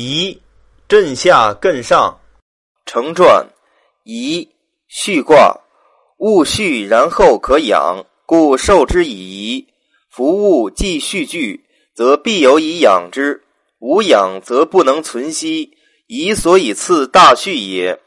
宜震下艮上。成传宜续卦，物续然后可养，故受之以宜。夫物既续具，则必有以养之；无养，则不能存息。宜所以次大序也。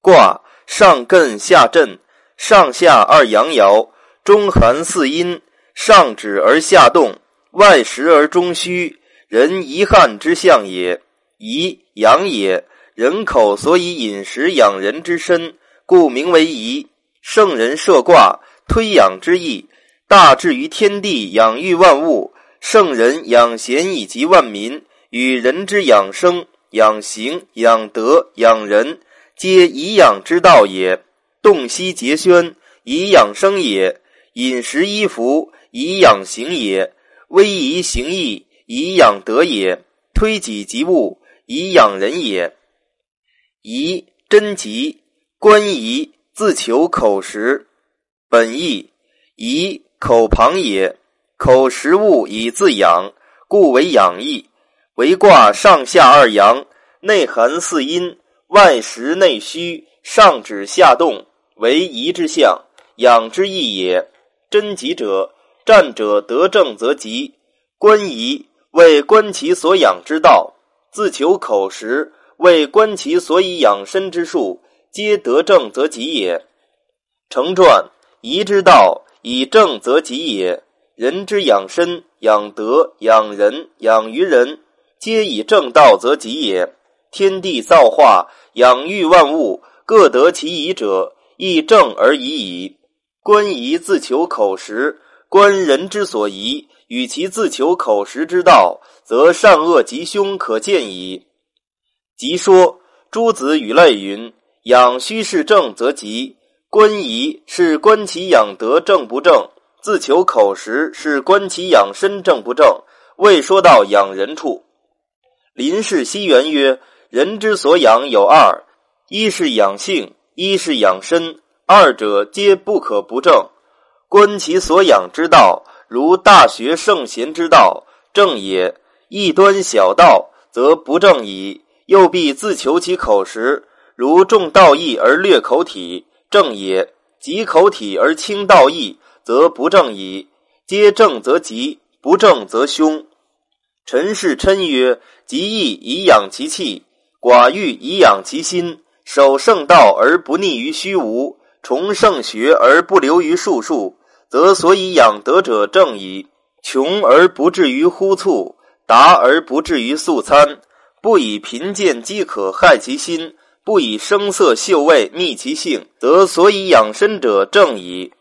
卦上艮下震，上下二阳爻，中寒四阴，上止而下动，外实而中虚，人遗憾之象也。宜养也。人口所以饮食养人之身，故名为宜。圣人设卦，推养之意，大至于天地，养育万物；圣人养贤以及万民，与人之养生、养行、养德、养人，皆以养之道也。洞悉节宣，以养生也；饮食衣服，以养行也；威仪行义，以养德也；推己及物，以养人也。宜贞吉，观仪自求口实。本意宜口旁也，口食物以自养，故为养义。为卦上下二阳，内含四阴，外实内虚，上止下动，为宜之象，养之意也。贞吉者，战者得正则吉。观仪为观其所养之道，自求口实。为观其所以养身之术，皆得正则吉也。成传宜之道，以正则吉也。人之养身、养德、养人、养于人，皆以正道则吉也。天地造化，养育万物，各得其宜者，亦正而已矣。观仪自求口实，观人之所疑，与其自求口实之道，则善恶吉凶可见矣。即说诸子语类云：“养虚是正则吉。”观疑是观其养德正不正，自求口实是观其养身正不正。未说到养人处。林氏西元曰：“人之所养有二，一是养性，一是养身，二者皆不可不正。观其所养之道，如大学圣贤之道，正也；异端小道，则不正矣。”又必自求其口实，如重道义而略口体，正也；极口体而轻道义，则不正矣。皆正则吉，不正则凶。陈氏称曰：“极义以养其气，寡欲以养其心。守圣道而不逆于虚无，崇圣学而不流于术数，则所以养德者正矣。穷而不至于忽促，达而不至于速餐。”不以贫贱饥渴害其心，不以声色嗅味逆其性，则所以养身者正矣。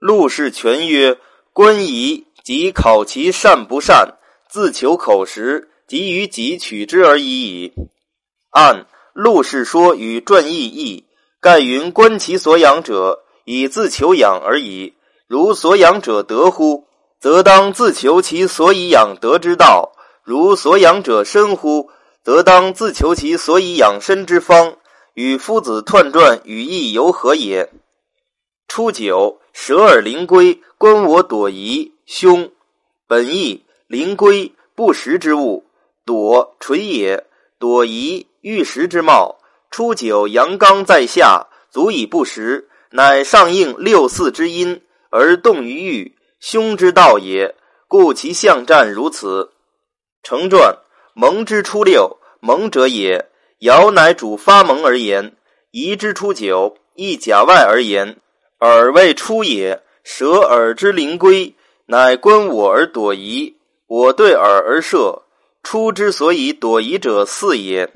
陆氏全曰：观仪即考其善不善，自求口实，即于己取之而已矣。按陆氏说与传意义，盖云观其所养者，以自求养而已。如所养者得乎？则当自求其所以养德之道。如所养者深乎？则当自求其所以养身之方，与夫子彖传语义由何也？初九，舍尔灵龟，观我朵颐，凶。本意灵龟，不食之物，朵垂也。朵颐，欲食之貌。初九，阳刚在下，足以不食，乃上应六四之阴，而动于欲，凶之道也。故其象战如此。成传。蒙之初六，蒙者也。爻乃主发蒙而言。宜之初九，亦甲外而言。耳未出也。舍耳之灵龟，乃观我而躲夷。我对耳而射。出之所以躲夷者四也，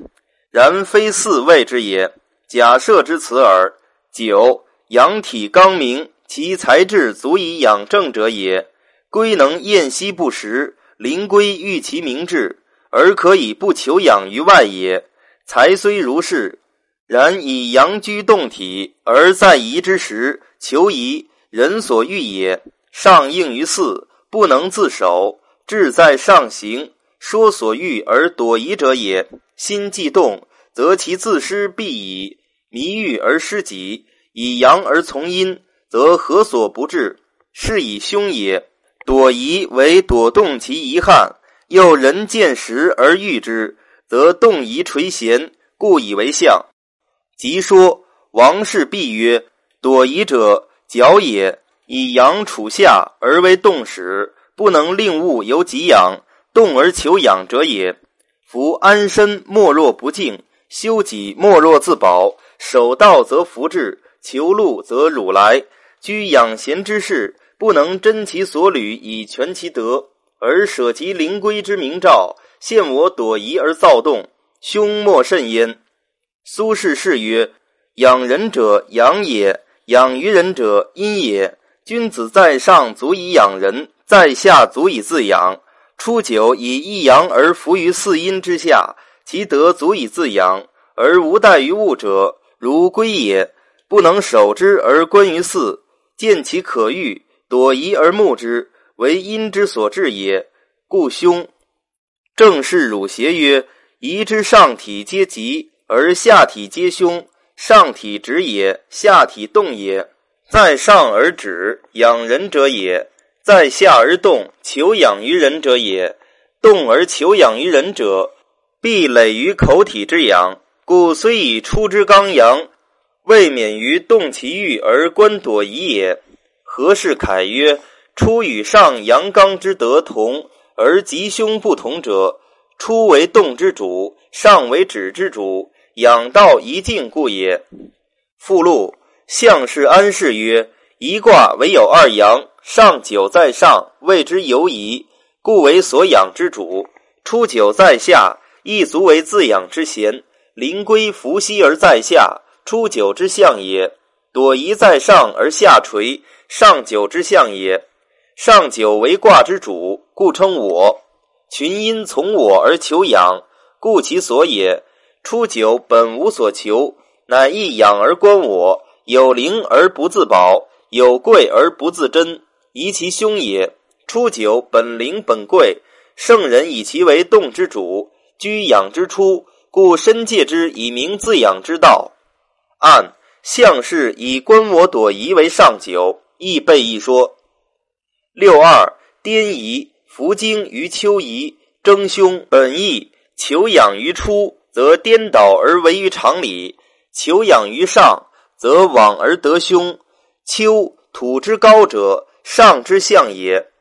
然非四谓之也。假设之此耳。九，阳体刚明，其才智足以养正者也。龟能厌息不食，灵龟欲其明志。而可以不求养于外也。才虽如是，然以阳居动体，而在夷之时，求夷人所欲也。上应于四，不能自守，志在上行，说所欲而躲夷者也。心既动，则其自失必矣。迷欲而失己，以阳而从阴，则何所不至？是以凶也。躲夷为躲动其遗憾。又人见时而欲之，则动仪垂涎，故以为象。即说王氏必曰：躲仪者，角也。以阳处下而为动始，不能令物由己养，动而求养者也。夫安身莫若不敬，修己莫若自保。守道则福至，求禄则辱来。居养贤之事，不能真其所履以全其德，而舍其灵龟之明照，陷我躲仪而躁动，凶莫甚焉。苏轼是曰：“养人者养也，养于人者阴也。”君子在上足以养人，在下足以自养。初九以一阳而伏于四阴之下，其德足以自养，而无待于物者，如龟也。不能守之而观于四，见其可欲，躲夷而目之，为阴之所至也。故凶。正是汝邪曰：夷之上体皆吉，而下体皆凶。上体直也，下体动也。在上而止，养人者也；在下而动，求养于人者也。动而求养于人者，必累于口体之养。故虽以出之刚阳，未免于动其欲而观躲夷也。何事凯曰：出与上阳刚之德同，而吉凶不同者，出为动之主，上为止之主，养道一静故也。附录。相氏安氏曰：“一卦唯有二阳，上九在上，谓之游移，故为所养之主；出九在下，亦足为自养之贤。临归伏羲而在下，初九之象也；躲夷在上而下垂，上九之象也。上九为卦之主，故称我。群阴从我而求养，故其所也。初九本无所求，乃一养而观我。”有灵而不自保，有贵而不自珍，宜其凶也。初九本灵本贵，圣人以其为动之主，居养之初，故深戒之以明自养之道。按相氏以观我朵颐为上九，亦备一说。六二颠夷，伏经于丘夷，争凶本义。求养于初，则颠倒而为于常理；求养于上。则往而得凶。丘土之高者，上之象也。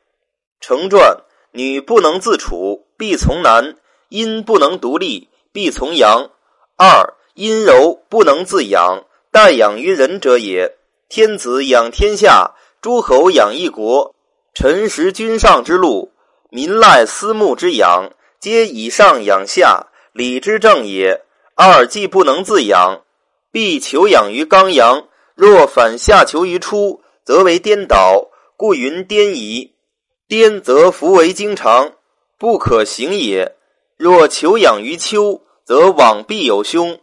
成传：女不能自处，必从男；阴不能独立，必从阳。二阴柔不能自养，待养于人者也。天子养天下，诸侯养一国，臣食君上之禄，民赖私募之养，皆以上养下，礼之正也。二既不能自养。必求养于刚阳，若反下求于初，则为颠倒，故云颠夷。颠则弗为经常，不可行也。若求养于秋，则往必有凶。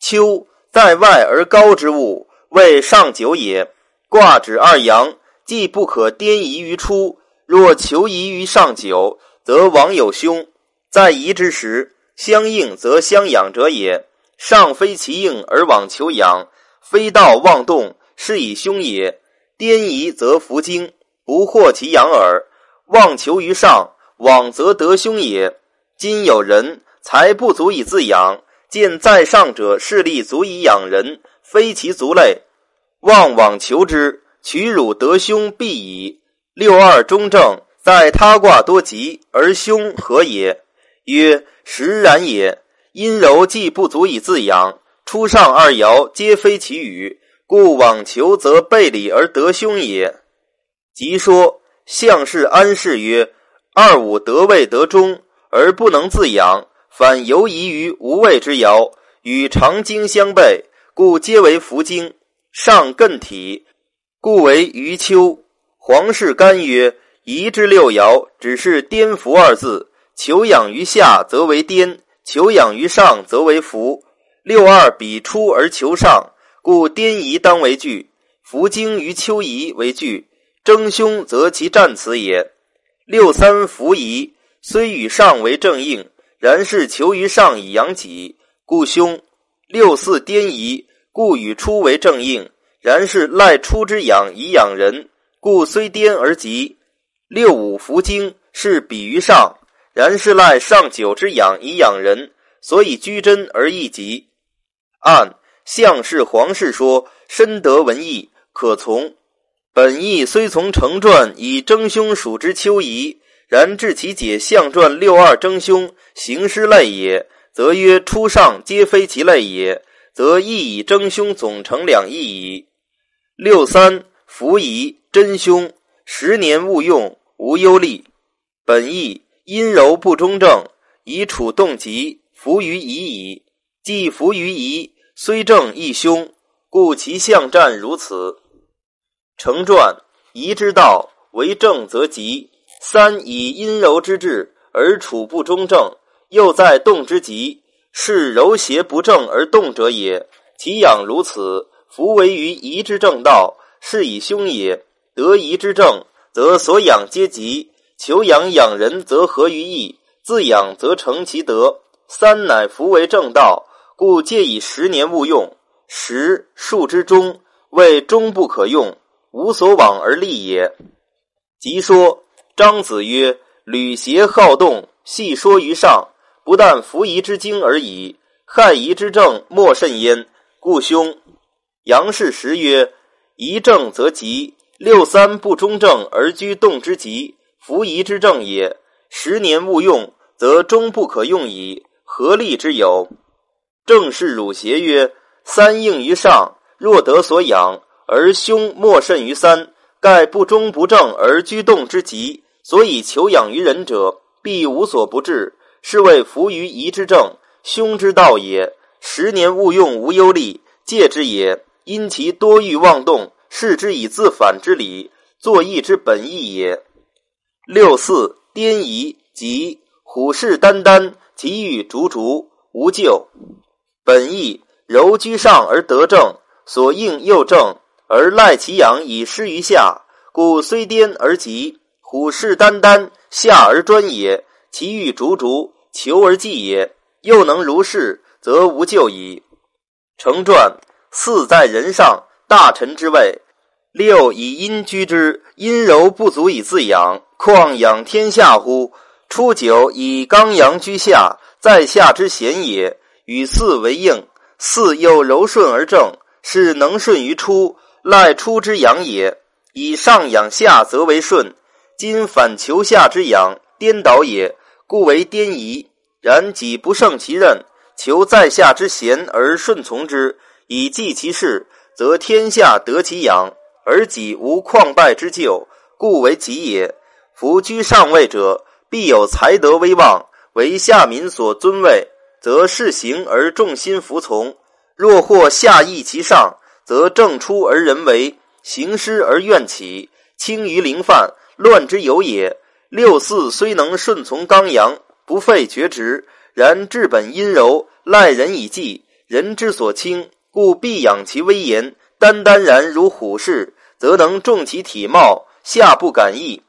秋在外而高之物，谓上九也。卦指二阳，既不可颠移于初，若求移于上九，则往有凶。在移之时，相应则相养者也。上非其应而往求养，非道妄动，是以凶也。颠移则弗精，不获其养耳。妄求于上，往则得凶也。今有人才不足以自养，见在上者势力足以养人，非其族类，妄往求之，取汝得凶必矣。六二中正，在他卦多吉而凶何也？曰：实然也。阴柔既不足以自养，初上二爻皆非其语，故往求则背礼而得凶也。即说相氏安氏曰：二五得位得中而不能自养，反游移于无位之爻，与常经相悖，故皆为伏经。上艮体，故为余丘。黄氏干曰：移之六爻只是颠伏二字，求养于下则为颠。求养于上，则为福。六二比出而求上，故颠夷当为据。伏经于丘夷为据，争凶则其战此也。六三伏夷，虽与上为正应，然是求于上以养己，故凶。六四颠夷，故与出为正应，然是赖出之养以养人，故虽颠而吉。六五伏经，是比于上。然是赖上九之养以养人，所以居真而易吉。按相氏、皇氏说，深得文义，可从。本意虽从成传以征凶属之丘夷，然至其解相传六二征凶行师类也，则曰初上皆非其类也，则亦以征凶总成两义矣。六三伏夷真凶，十年勿用，无忧虑。本义阴柔不中正，以处动急，伏于夷矣。既伏于夷，虽正亦凶，故其相战如此。成传夷之道为正则吉，三以阴柔之志而处不中正，又在动之极，是柔邪不正而动者也。其养如此，弗为于夷之正道，是以凶也。得宜之正，则所养皆吉；求养养人，则合于义；自养则成其德。三乃弗为正道，故借以十年勿用。十数之中，谓终不可用。无所往而立也。即说张子曰：“吕邪好动，细说于上，不但服夷之精而已，害夷之政莫甚焉。故兄。”杨氏时曰：“夷政则吉，六三不中正而居动之极，服夷之政也。十年勿用，则终不可用矣。何利之有？”正是汝邪曰：“三应于上，若得所养。”而凶莫甚于三，盖不忠不正而居动之极，所以求养于人者，必无所不至，是谓服于夷之政，凶之道也。十年勿用，无忧虑，戒之也。因其多欲妄动，视之以自反之理，作义之本意也。六四颠夷即虎视眈眈，急欲逐逐，无咎。本意柔居上而得正，所应又正。而赖其阳以失于下，故虽颠而急，虎视眈眈，下而专也；其欲逐逐，求而济也。又能如是，则无救矣。成传四在人上，大臣之位；六以阴居之，阴柔不足以自养，况养天下乎？初九以刚阳居下，在下之贤也，与四为应。四又柔顺而正，是能顺于初。赖出之养也，以上养下则为顺；今反求下之养，颠倒也，故为颠夷。然己不胜其任，求在下之贤而顺从之，以济其事，则天下得其养，而己无旷败之咎，故为己也。夫居上位者，必有才德威望，为下民所尊位，则事行而众心服从；若或下抑其上，则正出而人为，行师而怨起，轻于凌犯，乱之有也。六四虽能顺从刚阳，不废厥职，然治本阴柔，赖人以济，人之所轻，故必养其威严。单单然如虎视，则能重其体貌，下不敢易。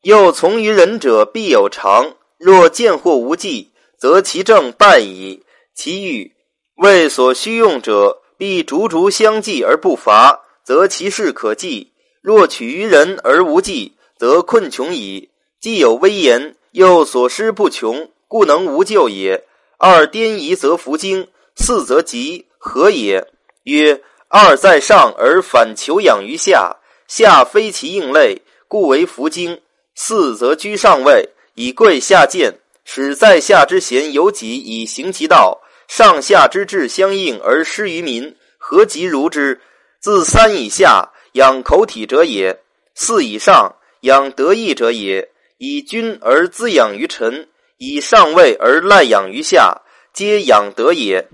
又从于人者，必有常。若见或无忌，则其政败矣。其欲为所需用者。必逐逐相继而不伐，则其事可继；若取于人而无计，则困穷矣。既有威严，又所失不穷，故能无咎也。二颠夷则弗精，四则吉，何也？曰：二在上而反求养于下，下非其应类，故为弗精；四则居上位，以贵下贱，使在下之贤有己以行其道。上下之志相应而失于民，何及如之？自三以下养口体者也，四以上养德义者也。以君而滋养于臣，以上位而滥养于下，皆养德也。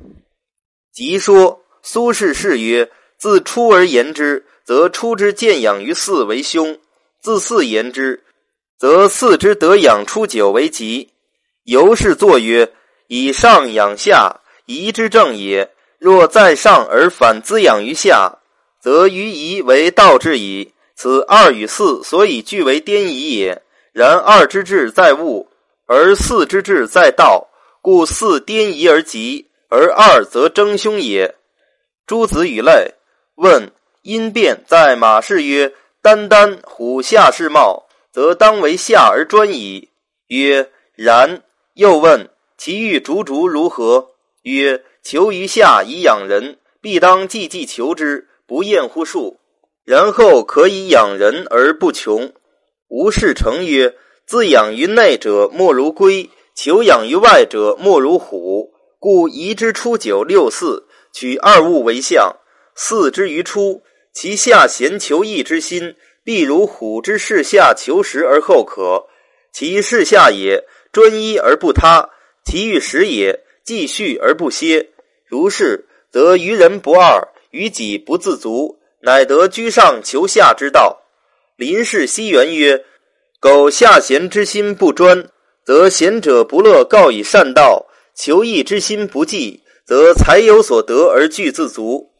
即说苏轼是曰：自出而言之，则出之见养于四为凶；自四言之，则四之得养出九为吉。由是作曰：以上养下。夷之正也。若在上而反滋养于下，则于夷为道之矣。此二与四所以俱为颠夷也。然二之志在物，而四之志在道，故四颠夷而极，而二则争凶也。诸子与类问因变在马氏曰：“单单虎下士貌，则当为下而专矣。”曰：“然。”又问。其欲逐逐如何？曰：求于下以养人，必当济济求之，不厌乎数。然后可以养人而不穷。吴士成曰：自养于内者，莫如龟；求养于外者，莫如虎。故宜之初九六四，取二物为象。四之于初，其下贤求义之心，必如虎之视下求食而后可。其视下也，专一而不他；其欲食也，继续而不歇。如是，则于人不二，于己不自足，乃得居上求下之道。林氏西元曰：“苟下贤之心不专，则贤者不乐告以善道。”求义之心不济，则才有所得而具自足。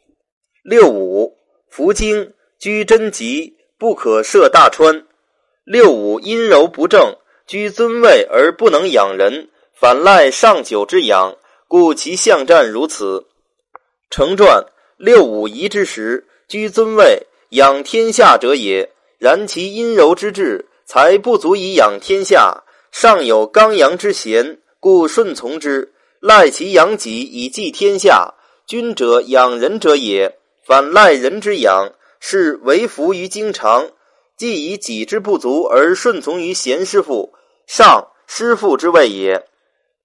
六五，福经居贞吉，不可涉大川。六五阴柔不正，居尊位而不能养人，反赖上九之养，故其象战如此。成传六五仪之时，居尊位养天下者也。然其阴柔之志，才不足以养天下。尚有刚阳之贤。故顺从之，赖其养己以济天下。君者养人者也，反赖人之养，是为福于经常。既以己之不足而顺从于贤师傅，上师傅之位也。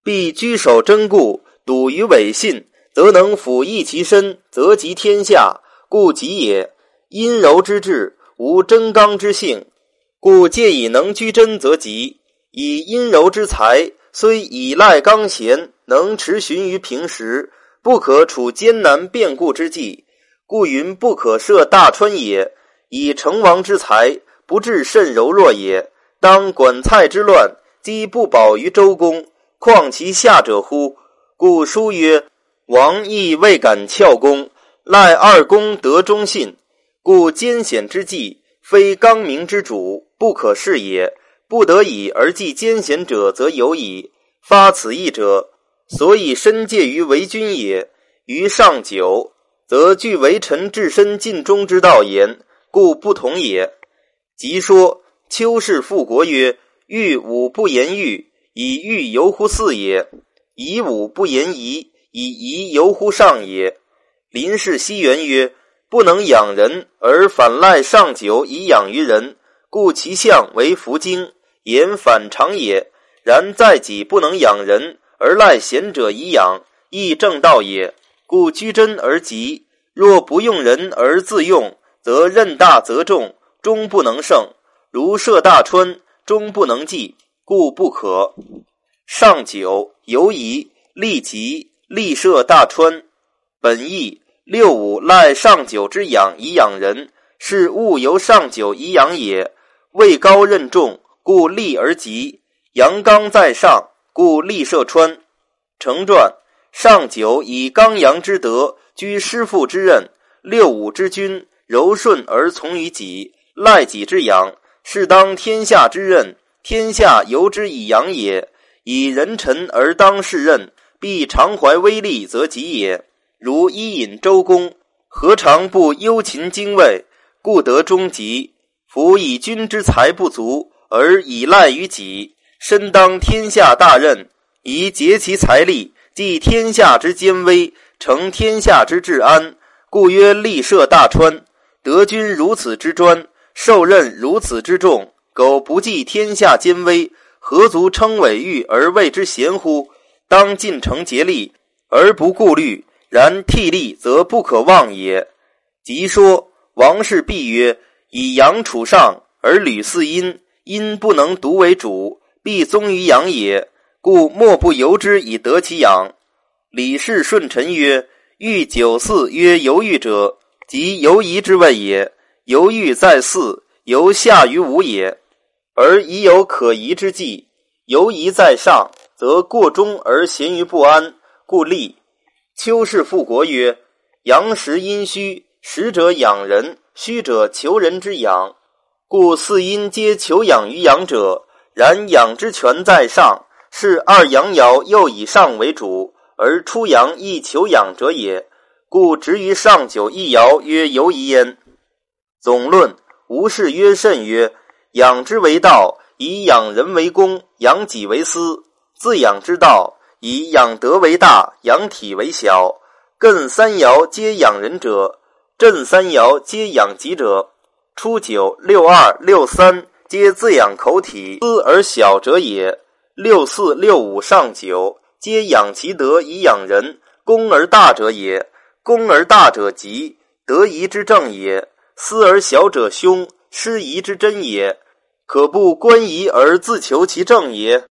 必居守贞固，笃于伪信，则能辅益其身，则及天下。故吉也。阴柔之志，无真刚之性，故借以能居贞则吉。以阴柔之才。虽以赖刚贤，能持循于平时，不可处艰难变故之际，故云不可涉大川也。以成王之才，不至甚柔弱也。当管蔡之乱，积不保于周公，况其下者乎？故书曰：“王亦未敢翘公，赖二公得忠信。故艰险之际，非刚明之主，不可视也。”不得已而继艰险者，则有矣。发此意者，所以身介于为君也。于上九，则据为臣至身尽忠之道言，故不同也。即说丘氏复国曰：“欲武不言欲，以欲游乎四也；以武不言仪，以仪游乎上也。”林氏西元曰：“不能养人，而反赖上九以养于人，故其相为福经。”言反常也，然在己不能养人，而赖贤者以养，亦正道也。故居贞而吉。若不用人而自用，则任大则重，终不能胜；如涉大川，终不能济，故不可。上九犹疑，利吉，利涉大川。本意六五赖上九之养以养人，是物由上九以养也。位高任重。故立而吉，阳刚在上，故立涉川。成传上九以刚阳之德居师父之任，六五之君柔顺而从于己，赖己之养，是当天下之任。天下由之以养也。以人臣而当世任，必常怀威力，则吉也。如伊尹、周公，何尝不忧勤精卫，故得终极。夫以君之才不足。而以赖于己，身当天下大任，宜竭其财力，济天下之艰危，成天下之治安。故曰：立涉大川，得君如此之专，受任如此之重，苟不济天下艰危，何足称伟誉而谓之贤乎？当尽诚竭力而不顾虑，然替力则不可忘也。即说王氏必曰：以阳处上，而吕四阴。阴不能独为主，必宗于阳也，故莫不由之以得其养。李氏顺臣曰：“欲九四曰犹豫者，即犹疑之谓也。犹豫在四，犹下于五也。而已有可疑之计，犹疑在上，则过中而咸于不安，故立。”丘氏复国曰：“阳实阴虚，实者养人，虚者求人之养。”故四阴皆求养于阳者，然养之权在上，是二阳爻又以上为主，而出阳亦求养者也。故执于上九一爻曰犹疑焉。总论无事曰甚曰：养之为道，以养人为公，养己为私。自养之道，以养德为大，养体为小。艮三爻皆养人者，震三爻皆养己者。初九、六二、六三皆自养口体，思而小者也。六四、六五、上九皆养其德以养人，公而大者也。公而大者吉，得宜之正也。思而小者凶，失宜之真也。可不观疑而自求其正也。